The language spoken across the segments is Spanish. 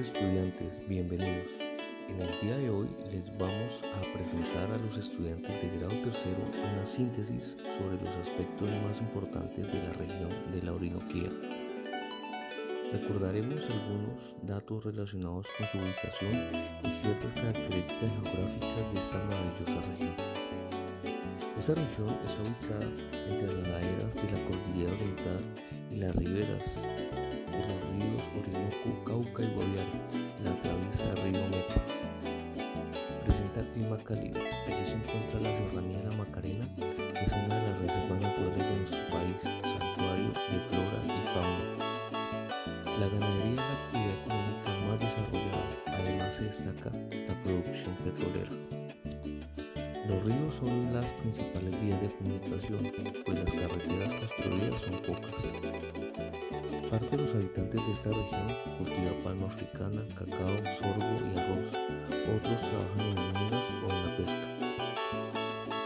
Estudiantes, bienvenidos. En el día de hoy les vamos a presentar a los estudiantes de grado tercero una síntesis sobre los aspectos más importantes de la región de la Orinoquía. Recordaremos algunos datos relacionados con su ubicación y ciertas características geográficas de esta maravillosa región. Esta región está ubicada entre la cordillera clima cálido. Allí se encuentra la serranía de la Macarena, que es una de las reservas naturales de nuestro país, santuario de flora y fauna. La ganadería es la actividad económica más desarrollada, además se destaca la producción petrolera. Los ríos son las principales vías de comunicación, pues las carreteras construidas son pocas. Parte de los habitantes de esta región cultiva palma africana, cacao, sorgo y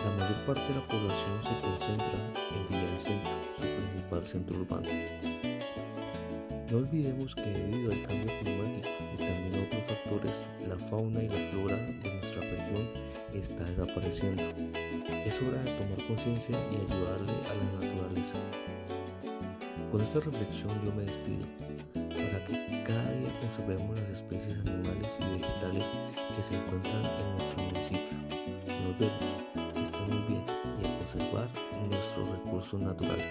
La mayor parte de la población se concentra en Villavicencio, su principal centro urbano. No olvidemos que debido al cambio climático y también a otros factores, la fauna y la flora de nuestra región está desapareciendo. Es hora de tomar conciencia y ayudarle a la naturaleza. Con esta reflexión yo me despido, para que cada día conservemos las especies animales y vegetales que se encuentran en nuestro municipio. Nos vemos, son naturales.